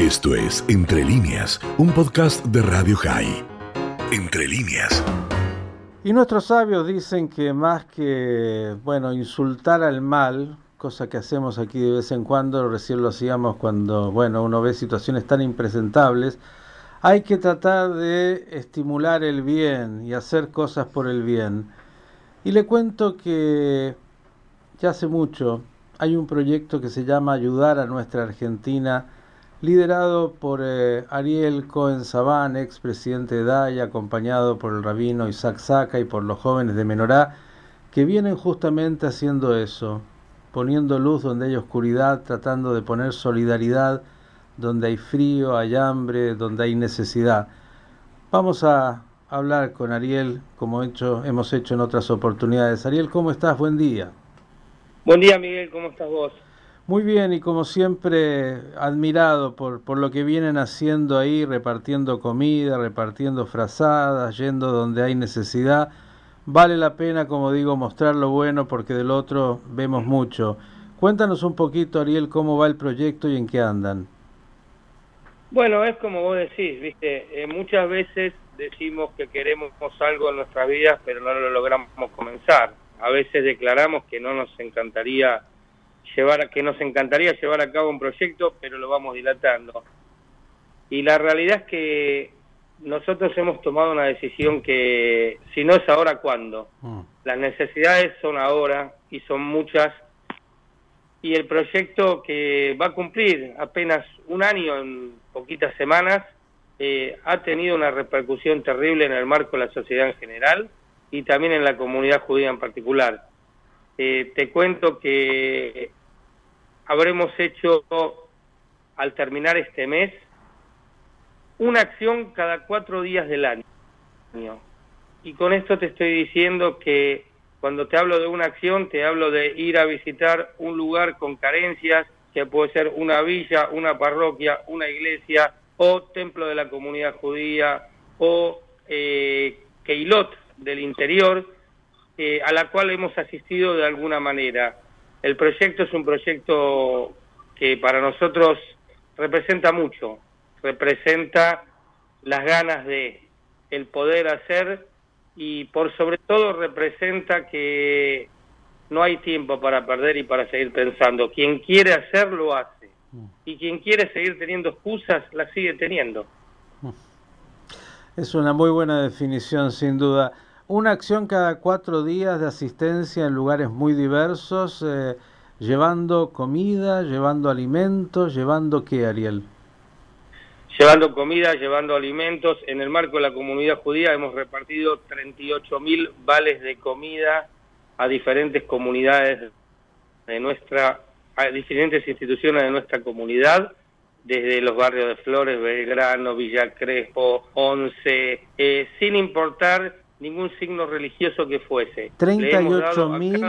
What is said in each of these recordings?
Esto es Entre líneas, un podcast de Radio High. Entre líneas. Y nuestros sabios dicen que más que, bueno, insultar al mal, cosa que hacemos aquí de vez en cuando, recién lo hacíamos cuando, bueno, uno ve situaciones tan impresentables, hay que tratar de estimular el bien y hacer cosas por el bien. Y le cuento que ya hace mucho hay un proyecto que se llama Ayudar a nuestra Argentina, liderado por eh, Ariel Cohen Sabán, ex presidente de DAI, acompañado por el rabino Isaac Saca y por los jóvenes de Menorá, que vienen justamente haciendo eso, poniendo luz donde hay oscuridad, tratando de poner solidaridad donde hay frío, hay hambre, donde hay necesidad. Vamos a hablar con Ariel, como hecho, hemos hecho en otras oportunidades. Ariel, ¿cómo estás? Buen día. Buen día, Miguel, ¿cómo estás vos? Muy bien y como siempre admirado por, por lo que vienen haciendo ahí, repartiendo comida, repartiendo frazadas, yendo donde hay necesidad. Vale la pena, como digo, mostrar lo bueno porque del otro vemos mucho. Cuéntanos un poquito, Ariel, cómo va el proyecto y en qué andan. Bueno, es como vos decís, viste, eh, muchas veces decimos que queremos algo en nuestras vidas, pero no lo logramos comenzar. A veces declaramos que no nos encantaría llevar, que nos encantaría llevar a cabo un proyecto, pero lo vamos dilatando. Y la realidad es que nosotros hemos tomado una decisión que, si no es ahora, ¿cuándo? Mm. Las necesidades son ahora y son muchas. Y el proyecto que va a cumplir apenas un año, en poquitas semanas, eh, ha tenido una repercusión terrible en el marco de la sociedad en general y también en la comunidad judía en particular. Eh, te cuento que habremos hecho, al terminar este mes, una acción cada cuatro días del año. Y con esto te estoy diciendo que cuando te hablo de una acción, te hablo de ir a visitar un lugar con carencias, que puede ser una villa, una parroquia, una iglesia, o templo de la comunidad judía, o eh, Keilot del interior, eh, a la cual hemos asistido de alguna manera. El proyecto es un proyecto que para nosotros representa mucho, representa las ganas de el poder hacer y por sobre todo representa que no hay tiempo para perder y para seguir pensando. Quien quiere hacer lo hace y quien quiere seguir teniendo excusas las sigue teniendo. Es una muy buena definición sin duda una acción cada cuatro días de asistencia en lugares muy diversos, eh, llevando comida, llevando alimentos, llevando qué, Ariel? Llevando comida, llevando alimentos. En el marco de la comunidad judía hemos repartido 38 mil vales de comida a diferentes comunidades de nuestra, a diferentes instituciones de nuestra comunidad desde los barrios de Flores, Belgrano, Villa Crespo, Once, eh, sin importar ningún signo religioso que fuese. 38 mil,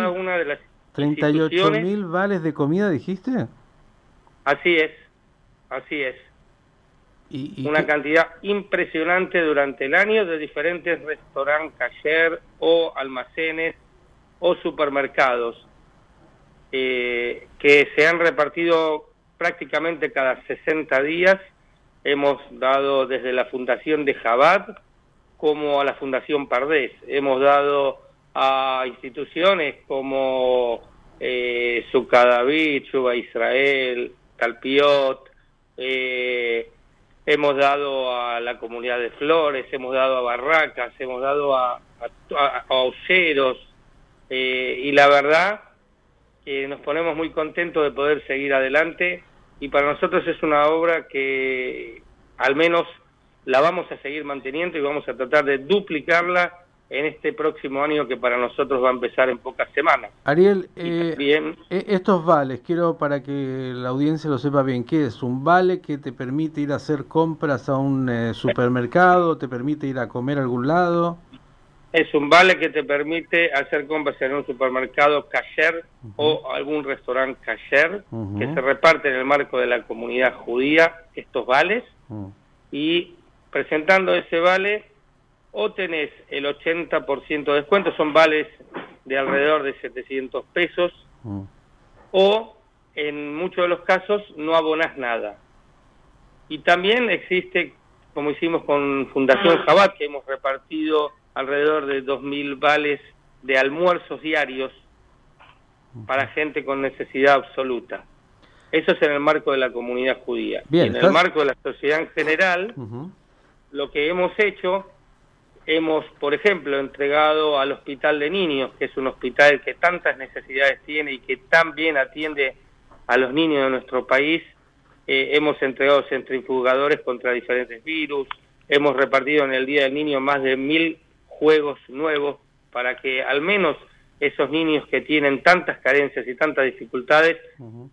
38 mil vales de comida, dijiste. Así es, así es. ¿Y, Una cantidad impresionante durante el año de diferentes restaurantes, cayer o almacenes o supermercados eh, que se han repartido prácticamente cada 60 días. Hemos dado desde la fundación de Jabad, como a la Fundación Pardés. Hemos dado a instituciones como eh, Sucadaví, Chuba Israel, Talpiot, eh, hemos dado a la comunidad de Flores, hemos dado a Barracas, hemos dado a, a, eh, y la verdad que nos ponemos muy contentos de poder seguir adelante y para nosotros es una obra que al menos la vamos a seguir manteniendo y vamos a tratar de duplicarla en este próximo año que para nosotros va a empezar en pocas semanas. Ariel, eh, eh, estos vales, quiero para que la audiencia lo sepa bien, ¿qué es? ¿Un vale que te permite ir a hacer compras a un eh, supermercado, te permite ir a comer a algún lado? Es un vale que te permite hacer compras en un supermercado kasher o algún restaurante kasher que se reparte en el marco de la comunidad judía estos vales y presentando ese vale o tenés el 80% de descuento, son vales de alrededor de 700 pesos, mm. o en muchos de los casos no abonás nada. Y también existe, como hicimos con Fundación Jabat, que hemos repartido alrededor de 2.000 vales de almuerzos diarios para gente con necesidad absoluta. Eso es en el marco de la comunidad judía. y en el marco de la sociedad en general, lo que hemos hecho, hemos, por ejemplo, entregado al Hospital de Niños, que es un hospital que tantas necesidades tiene y que tan bien atiende a los niños de nuestro país, eh, hemos entregado centrifugadores contra diferentes virus, hemos repartido en el Día del Niño más de mil juegos nuevos para que al menos esos niños que tienen tantas carencias y tantas dificultades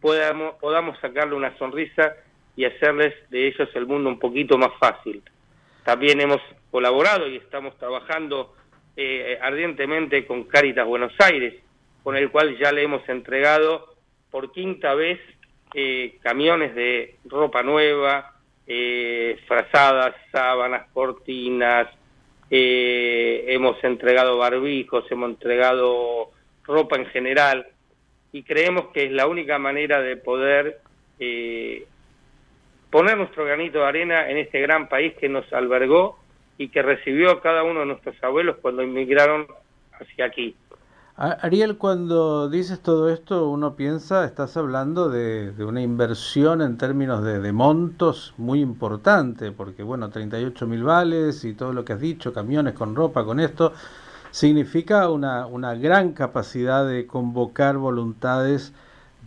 podamos, podamos sacarle una sonrisa y hacerles de ellos el mundo un poquito más fácil. También hemos colaborado y estamos trabajando eh, ardientemente con Caritas Buenos Aires, con el cual ya le hemos entregado por quinta vez eh, camiones de ropa nueva, eh, frazadas, sábanas, cortinas, eh, hemos entregado barbijos, hemos entregado ropa en general y creemos que es la única manera de poder eh, poner nuestro granito de arena en este gran país que nos albergó y que recibió a cada uno de nuestros abuelos cuando inmigraron hacia aquí. Ariel, cuando dices todo esto, uno piensa, estás hablando de, una inversión en términos de, montos muy importante, porque bueno, 38 mil vales y todo lo que has dicho, camiones con ropa, con esto, significa una, una gran capacidad de convocar voluntades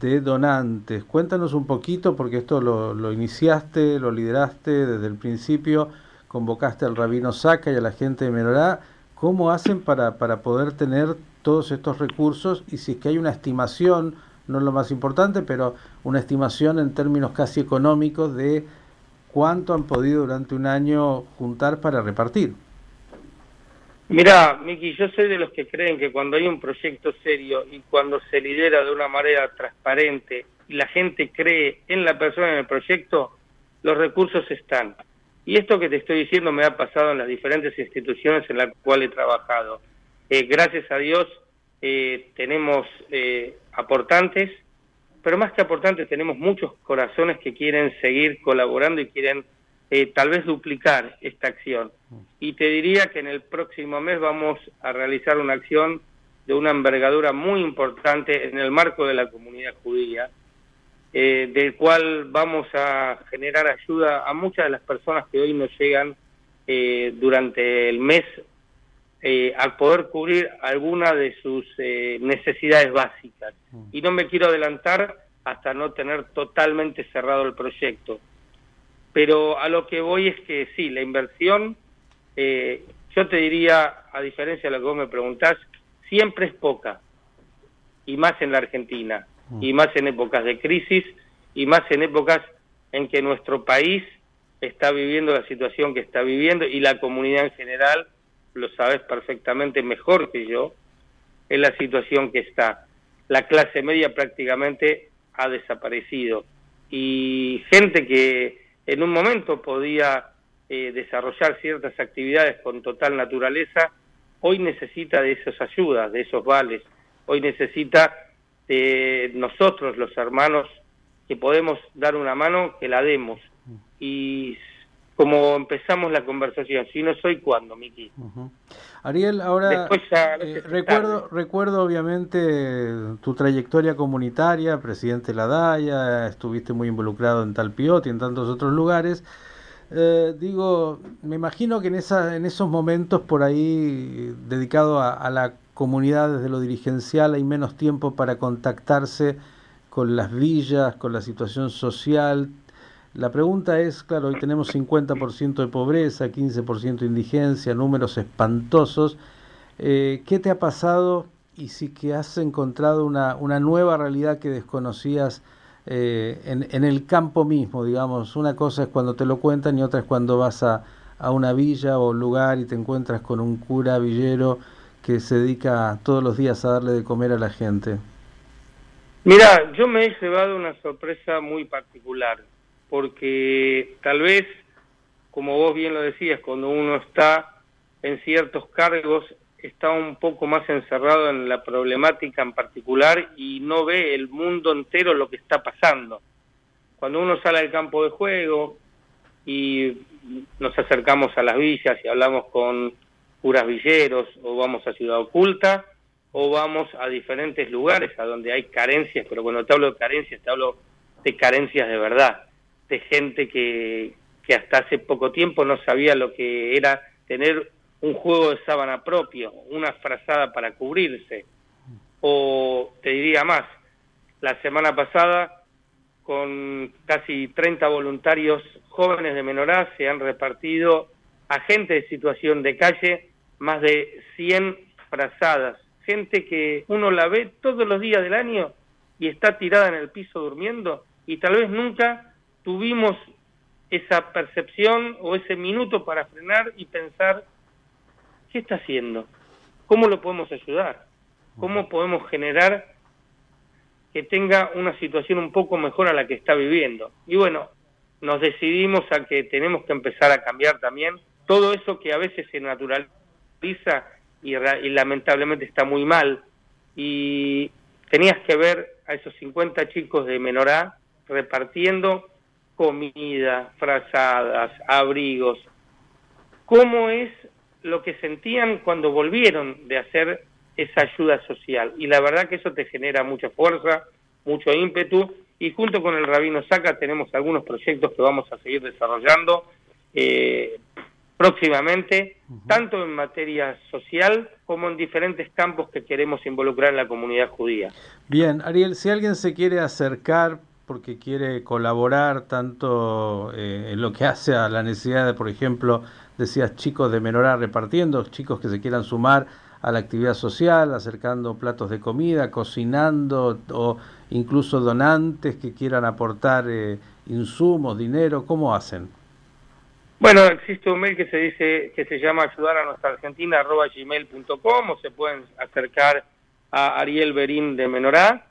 de donantes. Cuéntanos un poquito, porque esto lo, iniciaste, lo lideraste desde el principio, convocaste al rabino Saca y a la gente de Menorá. ¿Cómo hacen para, para poder tener todos estos recursos y si es que hay una estimación, no es lo más importante, pero una estimación en términos casi económicos de cuánto han podido durante un año juntar para repartir. Mira, Miki, yo soy de los que creen que cuando hay un proyecto serio y cuando se lidera de una manera transparente y la gente cree en la persona en el proyecto, los recursos están. Y esto que te estoy diciendo me ha pasado en las diferentes instituciones en las cuales he trabajado. Eh, gracias a Dios eh, tenemos eh, aportantes, pero más que aportantes tenemos muchos corazones que quieren seguir colaborando y quieren tal vez duplicar esta acción. Y te diría que en el próximo mes vamos a realizar una acción de una envergadura muy importante en el marco de la comunidad judía, del cual vamos a generar ayuda a muchas de las personas que hoy nos llegan durante el mes eh, al poder cubrir alguna de sus eh, necesidades básicas. Mm. Y no me quiero adelantar hasta no tener totalmente cerrado el proyecto. Pero a lo que voy es que sí, la inversión, eh, yo te diría, a diferencia de lo que vos me preguntás, siempre es poca, y más en la Argentina, mm. y más en épocas de crisis, y más en épocas en que nuestro país está viviendo la situación que está viviendo y la comunidad en general lo sabes perfectamente mejor que yo, es la situación que está. La clase media prácticamente ha desaparecido y gente que en un momento podía eh, desarrollar ciertas actividades con total naturaleza, hoy necesita de esas ayudas, de esos vales, hoy necesita de nosotros, los hermanos, que podemos dar una mano, que la demos. Y como empezamos la conversación. Si no soy, ¿cuándo, Miki? Ariel, ahora eh, recuerdo, recuerdo obviamente tu trayectoria comunitaria, presidente de la DAIA, estuviste muy involucrado en Talpiot y en tantos otros lugares. Eh, digo, me imagino que en, esa, en esos momentos por ahí dedicado a, a la comunidad desde lo dirigencial hay menos tiempo para contactarse con las villas, con la situación social, la pregunta es, claro, hoy tenemos 50% de pobreza, 15% de indigencia, números espantosos. Eh, ¿Qué te ha pasado y si que has encontrado una, una nueva realidad que desconocías eh, en, en, el campo mismo, digamos? Una cosa es cuando te lo cuentan y otra es cuando vas a, a una villa o lugar y te encuentras con un cura villero que se dedica todos los días a darle de comer a la gente. Mira, yo me he llevado una sorpresa muy particular porque tal vez, como vos bien lo decías, cuando uno está en ciertos cargos, está un poco más encerrado en la problemática en particular y no ve el mundo entero lo que está pasando. Cuando uno sale al campo de juego, y nos acercamos a las villas y hablamos con curas villeros o vamos a Ciudad Oculta o vamos a diferentes lugares a donde hay carencias, pero cuando te hablo de carencias, te hablo de carencias de verdad, de gente que, que hasta hace poco tiempo no sabía lo que era tener un juego de sábana propio, una frazada para cubrirse, o te diría más, la semana pasada con casi 30 voluntarios jóvenes de Menorá se han repartido a gente de situación de calle más de 100 frazadas, gente que uno la ve todos los días del año y está tirada en el piso durmiendo y tal vez nunca tuvimos esa percepción o ese minuto para frenar y pensar, ¿qué está haciendo? ¿Cómo lo podemos ayudar? ¿Cómo podemos generar que tenga una situación un poco mejor a la que está viviendo? Y bueno, nos decidimos a que tenemos que empezar a cambiar también todo eso que a veces se naturaliza y, y lamentablemente está muy mal. Y tenías que ver a esos 50 chicos de Menorá repartiendo comida, frazadas, abrigos. ¿Cómo es lo que sentían cuando volvieron de hacer esa ayuda social? Y la verdad que eso te genera mucha fuerza, mucho ímpetu y junto con el Rabino Saca tenemos algunos proyectos que vamos a seguir desarrollando eh, próximamente, tanto en materia social como en diferentes campos que queremos involucrar en la comunidad judía. Bien, Ariel, si alguien se quiere acercar porque quiere colaborar tanto eh, en lo que hace a la necesidad de, por ejemplo, decías chicos de menorá repartiendo, chicos que se quieran sumar a la actividad social, acercando platos de comida, cocinando o incluso donantes que quieran aportar eh, insumos, dinero, ¿cómo hacen? Bueno, existe un mail que se dice que se llama ayudar a nuestra argentina arroba gmail.com o se pueden acercar a Ariel Berín de Menorá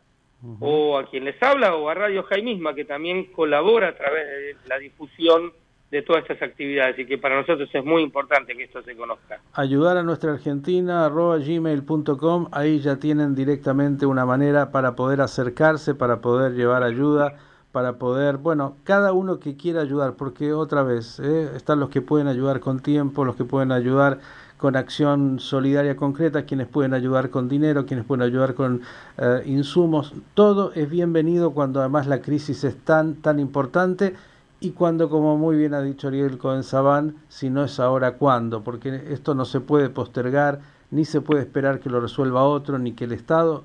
o a quien les habla o a Radio Jai misma que también colabora a través de la difusión de todas estas actividades y que para nosotros es muy importante que esto se conozca. Ayudar a nuestra Argentina, arroba gmail.com, ahí ya tienen directamente una manera para poder acercarse, para poder llevar ayuda, para poder, bueno, cada uno que quiera ayudar, porque otra vez, ¿eh? están los que pueden ayudar con tiempo, los que pueden ayudar con acción solidaria concreta, quienes pueden ayudar con dinero, quienes pueden ayudar con eh, insumos, todo es bienvenido cuando además la crisis es tan, tan importante y cuando, como muy bien ha dicho Ariel Cohen Sabán, si no es ahora, ¿cuándo? Porque esto no se puede postergar, ni se puede esperar que lo resuelva otro, ni que el Estado,